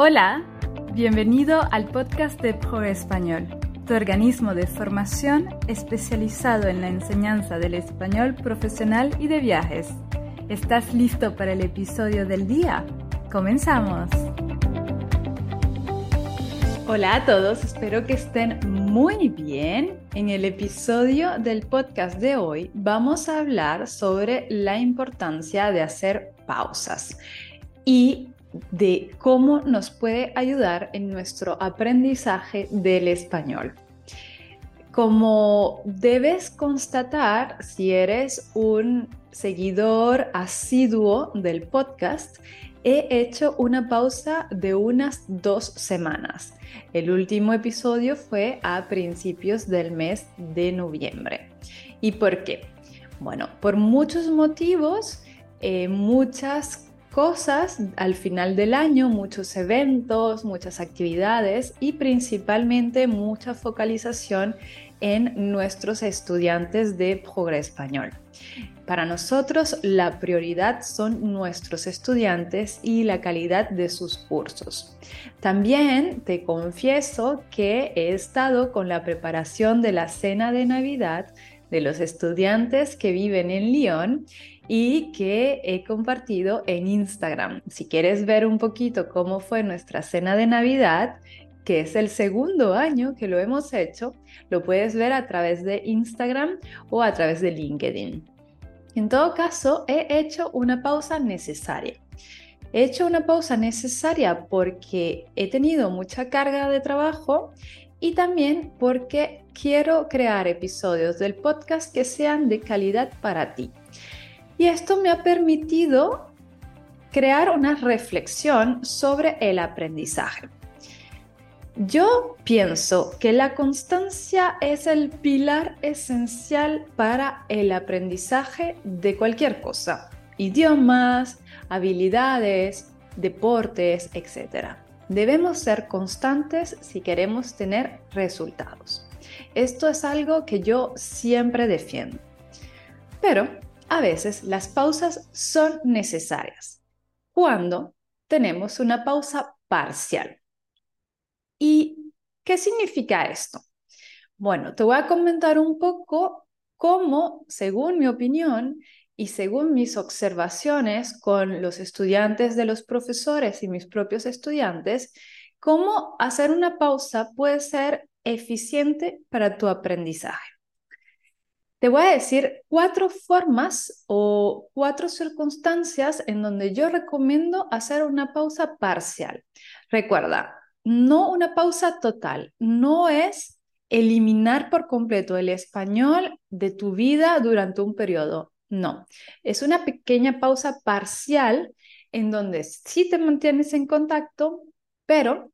Hola, bienvenido al podcast de Pro Español, tu organismo de formación especializado en la enseñanza del español profesional y de viajes. ¿Estás listo para el episodio del día? ¡Comenzamos! Hola a todos, espero que estén muy bien. En el episodio del podcast de hoy vamos a hablar sobre la importancia de hacer pausas y de cómo nos puede ayudar en nuestro aprendizaje del español. Como debes constatar, si eres un seguidor asiduo del podcast, he hecho una pausa de unas dos semanas. El último episodio fue a principios del mes de noviembre. ¿Y por qué? Bueno, por muchos motivos, eh, muchas cosas al final del año, muchos eventos, muchas actividades y principalmente mucha focalización en nuestros estudiantes de Progre Español. Para nosotros la prioridad son nuestros estudiantes y la calidad de sus cursos. También te confieso que he estado con la preparación de la cena de Navidad de los estudiantes que viven en Lyon y que he compartido en Instagram. Si quieres ver un poquito cómo fue nuestra cena de Navidad, que es el segundo año que lo hemos hecho, lo puedes ver a través de Instagram o a través de LinkedIn. En todo caso, he hecho una pausa necesaria. He hecho una pausa necesaria porque he tenido mucha carga de trabajo y también porque quiero crear episodios del podcast que sean de calidad para ti. Y esto me ha permitido crear una reflexión sobre el aprendizaje. Yo pienso que la constancia es el pilar esencial para el aprendizaje de cualquier cosa, idiomas, habilidades, deportes, etc. Debemos ser constantes si queremos tener resultados. Esto es algo que yo siempre defiendo. Pero a veces las pausas son necesarias cuando tenemos una pausa parcial. ¿Y qué significa esto? Bueno, te voy a comentar un poco cómo, según mi opinión y según mis observaciones con los estudiantes de los profesores y mis propios estudiantes, cómo hacer una pausa puede ser eficiente para tu aprendizaje. Te voy a decir cuatro formas o cuatro circunstancias en donde yo recomiendo hacer una pausa parcial. Recuerda, no una pausa total, no es eliminar por completo el español de tu vida durante un periodo. No, es una pequeña pausa parcial en donde sí te mantienes en contacto, pero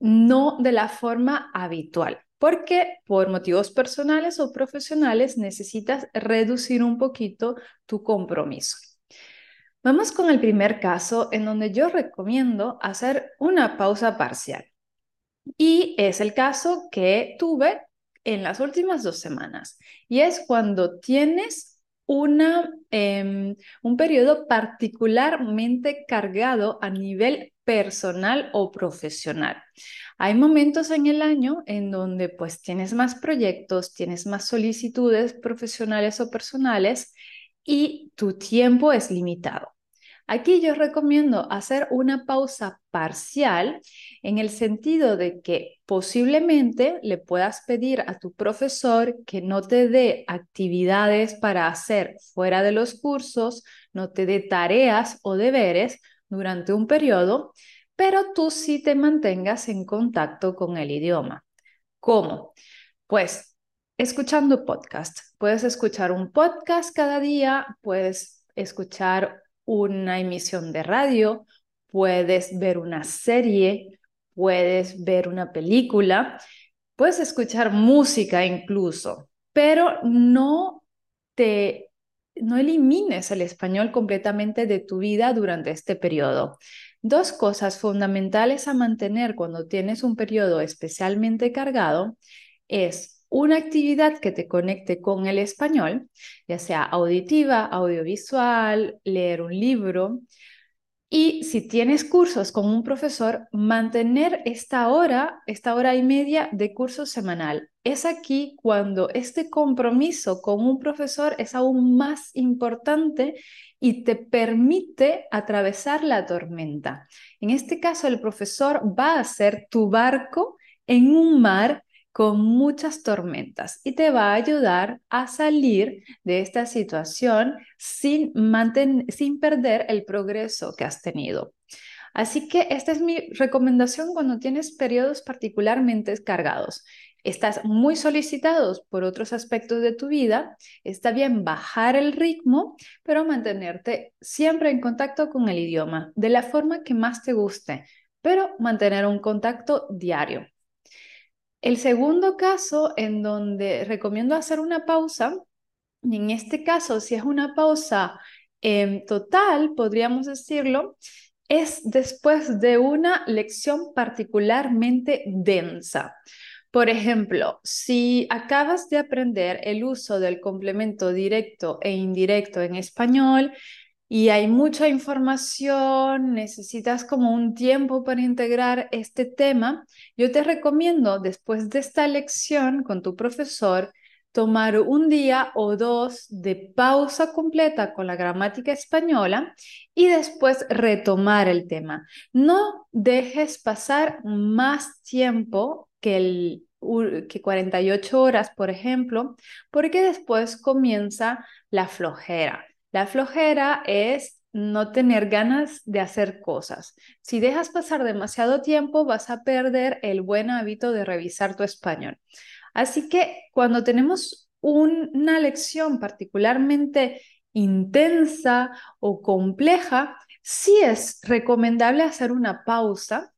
no de la forma habitual porque por motivos personales o profesionales necesitas reducir un poquito tu compromiso. Vamos con el primer caso en donde yo recomiendo hacer una pausa parcial. Y es el caso que tuve en las últimas dos semanas. Y es cuando tienes una, em, un periodo particularmente cargado a nivel personal o profesional. Hay momentos en el año en donde pues tienes más proyectos, tienes más solicitudes profesionales o personales y tu tiempo es limitado. Aquí yo recomiendo hacer una pausa parcial en el sentido de que posiblemente le puedas pedir a tu profesor que no te dé actividades para hacer fuera de los cursos, no te dé tareas o deberes durante un periodo, pero tú sí te mantengas en contacto con el idioma. ¿Cómo? Pues escuchando podcast. Puedes escuchar un podcast cada día, puedes escuchar una emisión de radio, puedes ver una serie, puedes ver una película, puedes escuchar música incluso, pero no te no elimines el español completamente de tu vida durante este periodo. Dos cosas fundamentales a mantener cuando tienes un periodo especialmente cargado es una actividad que te conecte con el español, ya sea auditiva, audiovisual, leer un libro, Y si tienes cursos con un profesor, mantener esta hora, esta hora y media de curso semanal. Es aquí cuando este compromiso con un profesor es aún más importante y te permite atravesar la tormenta. En este caso, el profesor va a ser tu barco en un mar con muchas tormentas y te va a ayudar a salir de esta situación sin, sin perder el progreso que has tenido. Así que esta es mi recomendación cuando tienes periodos particularmente cargados. Estás muy solicitados por otros aspectos de tu vida, está bien bajar el ritmo, pero mantenerte siempre en contacto con el idioma de la forma que más te guste, pero mantener un contacto diario. El segundo caso en donde recomiendo hacer una pausa, en este caso, si es una pausa em, total, podríamos decirlo, es después de una lección particularmente densa. Por ejemplo, si acabas de aprender el uso del complemento directo e indirecto en español, y hay mucha información, necesitas como un tiempo para integrar este tema, yo te recomiendo después de esta lección con tu profesor, tomar un día o dos de pausa completa con la gramática española y después retomar el tema. No dejes pasar más tiempo que el que 48 horas, por ejemplo, porque después comienza la flojera. La flojera es no tener ganas de hacer cosas. Si dejas pasar demasiado tiempo, vas a perder el buen hábito de revisar tu español. Así que cuando tenemos una lección particularmente intensa o compleja, sí es recomendable hacer una pausa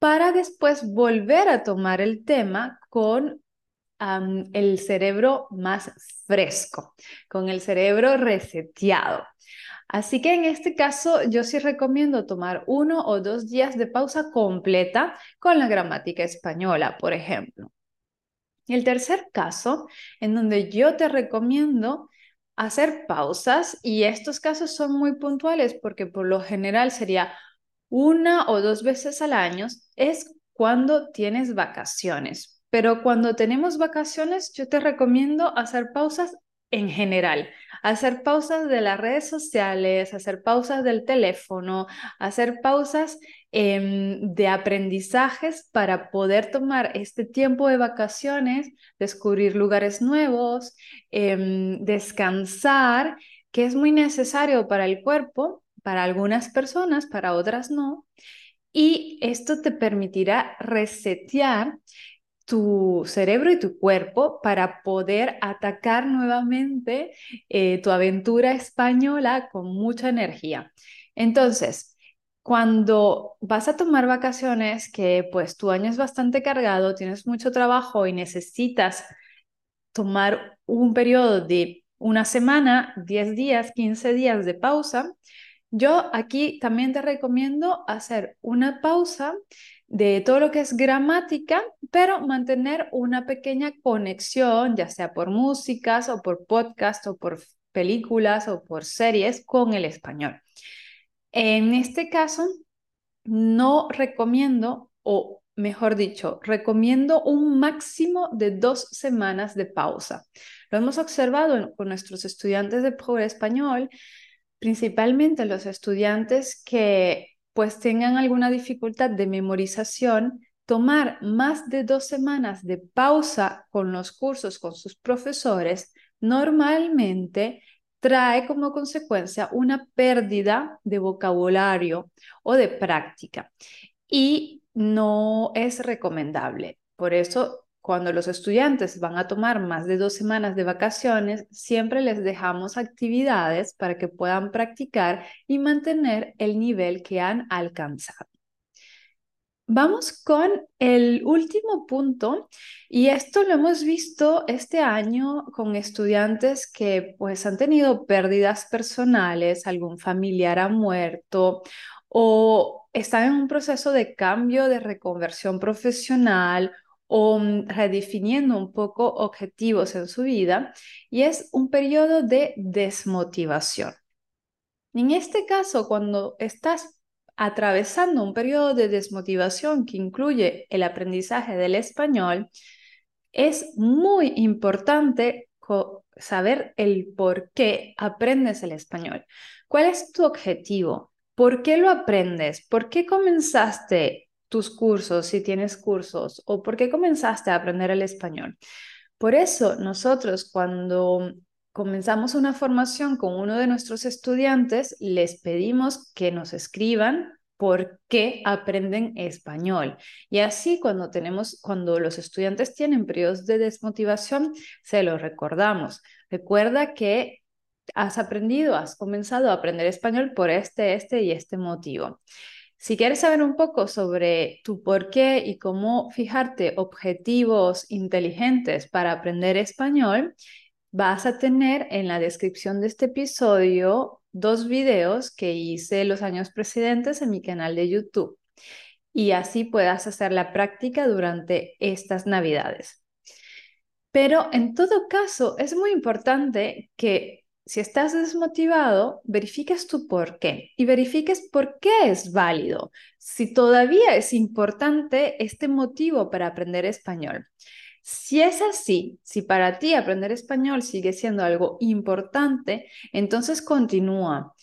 para después volver a tomar el tema con el cerebro más fresco, con el cerebro reseteado. Así que en este caso yo sí recomiendo tomar uno o dos días de pausa completa con la gramática española, por ejemplo. El tercer caso, en donde yo te recomiendo hacer pausas, y estos casos son muy puntuales porque por lo general sería una o dos veces al año, es cuando tienes vacaciones. Pero cuando tenemos vacaciones, yo te recomiendo hacer pausas en general, hacer pausas de las redes sociales, hacer pausas del teléfono, hacer pausas em, de aprendizajes para poder tomar este tiempo de vacaciones, descubrir lugares nuevos, em, descansar, que es muy necesario para el cuerpo, para algunas personas, para otras no. Y esto te permitirá resetear tu cerebro y tu cuerpo para poder atacar nuevamente eh, tu aventura española con mucha energía. Entonces, cuando vas a tomar vacaciones, que pues tu año es bastante cargado, tienes mucho trabajo y necesitas tomar un periodo de una semana, 10 días, 15 días de pausa, yo aquí también te recomiendo hacer una pausa de todo lo que es gramática, pero mantener una pequeña conexión, ya sea por músicas o por podcast o por películas o por series con el español. En este caso, no recomiendo, o mejor dicho, recomiendo un máximo de dos semanas de pausa. Lo hemos observado con nuestros estudiantes de Pobre Español, principalmente los estudiantes que pues tengan alguna dificultad de memorización, tomar más de dos semanas de pausa con los cursos con sus profesores normalmente trae como consecuencia una pérdida de vocabulario o de práctica y no es recomendable. Por eso cuando los estudiantes van a tomar más de dos semanas de vacaciones, siempre les dejamos actividades para que puedan practicar y mantener el nivel que han alcanzado. Vamos con el último punto y esto lo hemos visto este año con estudiantes que pues han tenido pérdidas personales, algún familiar ha muerto o están en un proceso de cambio de reconversión profesional o mm, redefiniendo un poco objetivos en su vida y es un periodo de desmotivación. En este caso, cuando estás atravesando un periodo de desmotivación que incluye el aprendizaje del español, es muy importante saber el por qué aprendes el español. ¿Cuál es tu objetivo? ¿Por qué lo aprendes? ¿Por qué comenzaste tus cursos si tienes cursos? ¿O por qué comenzaste a aprender el español? Por eso nosotros cuando comenzamos una formación con uno de nuestros estudiantes, les pedimos que nos escriban por qué aprenden español. Y así cuando tenemos cuando los estudiantes tienen periodos de desmotivación, se lo recordamos. Recuerda que has aprendido, has comenzado a aprender español por este, este y este motivo. Si quieres saber un poco sobre tu por qué y cómo fijarte objetivos inteligentes para aprender español, vas a tener en la descripción de este episodio dos videos que hice los años precedentes en mi canal de YouTube y así puedas hacer la práctica durante estas navidades. Pero en todo caso, es muy importante que si estás desmotivado, verifiques tu por qué y verifiques por qué es válido, si todavía es importante este motivo para aprender español. Si es así, si para ti aprender español sigue siendo algo importante, entonces continúa.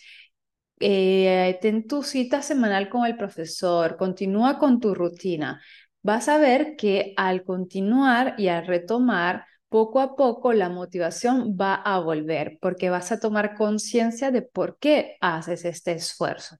Eh, ten tu cita semanal con el profesor, continúa con tu rutina. Vas a ver que al continuar y al retomar, poco a poco la motivación va a volver porque vas a tomar conciencia de por qué haces este esfuerzo.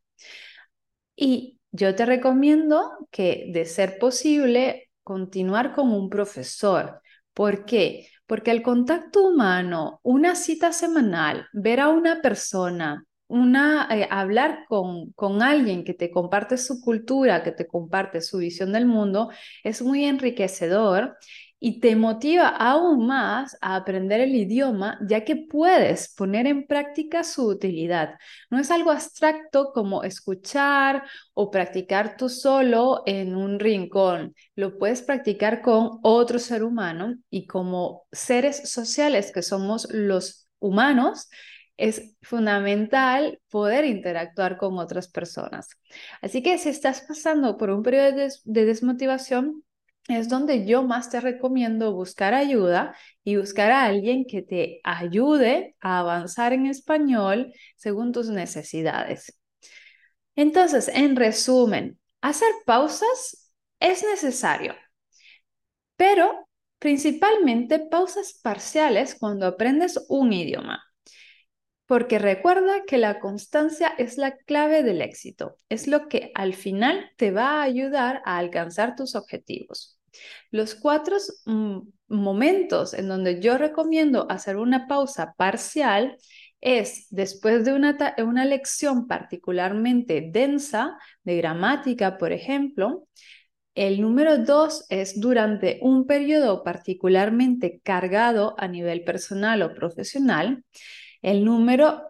Y yo te recomiendo que, de ser posible, continuar con un profesor. ¿Por qué? Porque el contacto humano, una cita semanal, ver a una persona, una, eh, hablar con, con alguien que te comparte su cultura, que te comparte su visión del mundo, es muy enriquecedor y te motiva aún más a aprender el idioma, ya que puedes poner en práctica su utilidad. No es algo abstracto como escuchar o practicar tú solo en un rincón. Lo puedes practicar con otro ser humano y como seres sociales que somos los humanos, es fundamental poder interactuar con otras personas. Así que si estás pasando por un periodo de, desmotivación, es donde yo más te recomiendo buscar ayuda y buscar a alguien que te ayude a avanzar en español según tus necesidades. Entonces, en resumen, hacer pausas es necesario, pero principalmente pausas parciales cuando aprendes un idioma. Porque recuerda que la constancia es la clave del éxito, es lo que al final te va a ayudar a alcanzar tus objetivos. Los cuatro mm, momentos en donde yo recomiendo hacer una pausa parcial es después de una, una lección particularmente densa de gramática, por ejemplo. El número dos es durante un periodo particularmente cargado a nivel personal o profesional. El número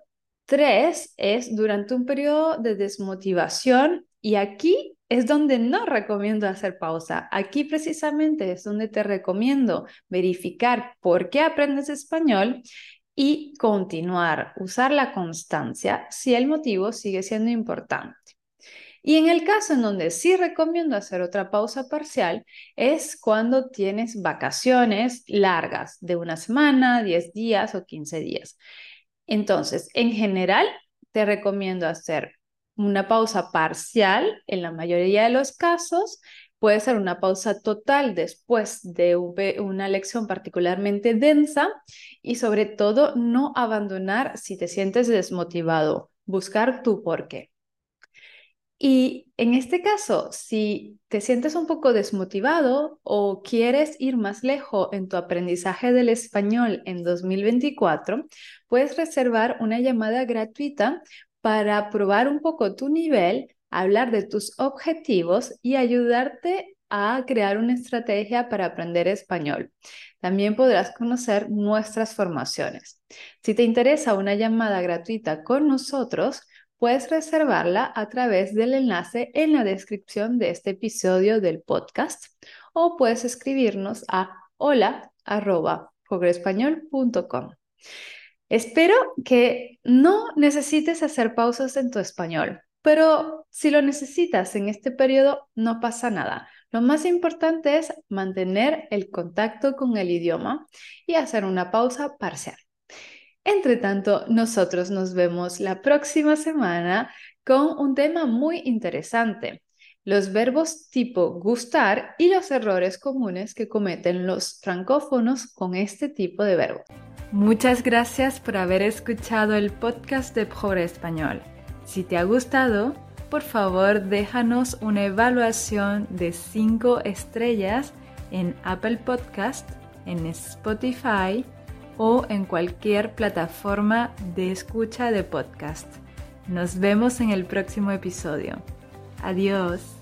tres es durante un periodo de desmotivación y aquí es donde no recomiendo hacer pausa. Aquí precisamente es donde te recomiendo verificar por qué aprendes español y continuar, usar la constancia si el motivo sigue siendo importante. Y en el caso en donde sí recomiendo hacer otra pausa parcial es cuando tienes vacaciones largas de una semana, 10 días o 15 días. Entonces, en general, te recomiendo hacer una pausa parcial en la mayoría de los casos. Puede ser una pausa total después de una lección particularmente densa y sobre todo no abandonar si te sientes desmotivado, buscar tu porqué. Y en este caso, si te sientes un poco desmotivado o quieres ir más lejos en tu aprendizaje del español en 2024, puedes reservar una llamada gratuita para probar un poco tu nivel, hablar de tus objetivos y ayudarte a crear una estrategia para aprender español. También podrás conocer nuestras formaciones. Si te interesa una llamada gratuita con nosotros, puedes reservarla a través del enlace en la descripción de este episodio del podcast o puedes escribirnos a hola.progrespañol.com. Espero que no necesites hacer pausas en tu español. pero si lo necesitas en este periodo, no pasa nada. Lo más importante es mantener el contacto con el idioma y hacer una pausa parcial. Entre tanto, nosotros nos vemos la próxima semana con un tema muy interesante, los verbos tipo gustar y los errores comunes que cometen los francófonos con este tipo de verbo. Muchas gracias por haber escuchado el podcast de Pobre Español. Si te ha gustado, por favor déjanos una evaluación de 5 estrellas en Apple Podcast, en Spotify o en cualquier plataforma de escucha de podcast. Nos vemos en el próximo episodio. Adiós.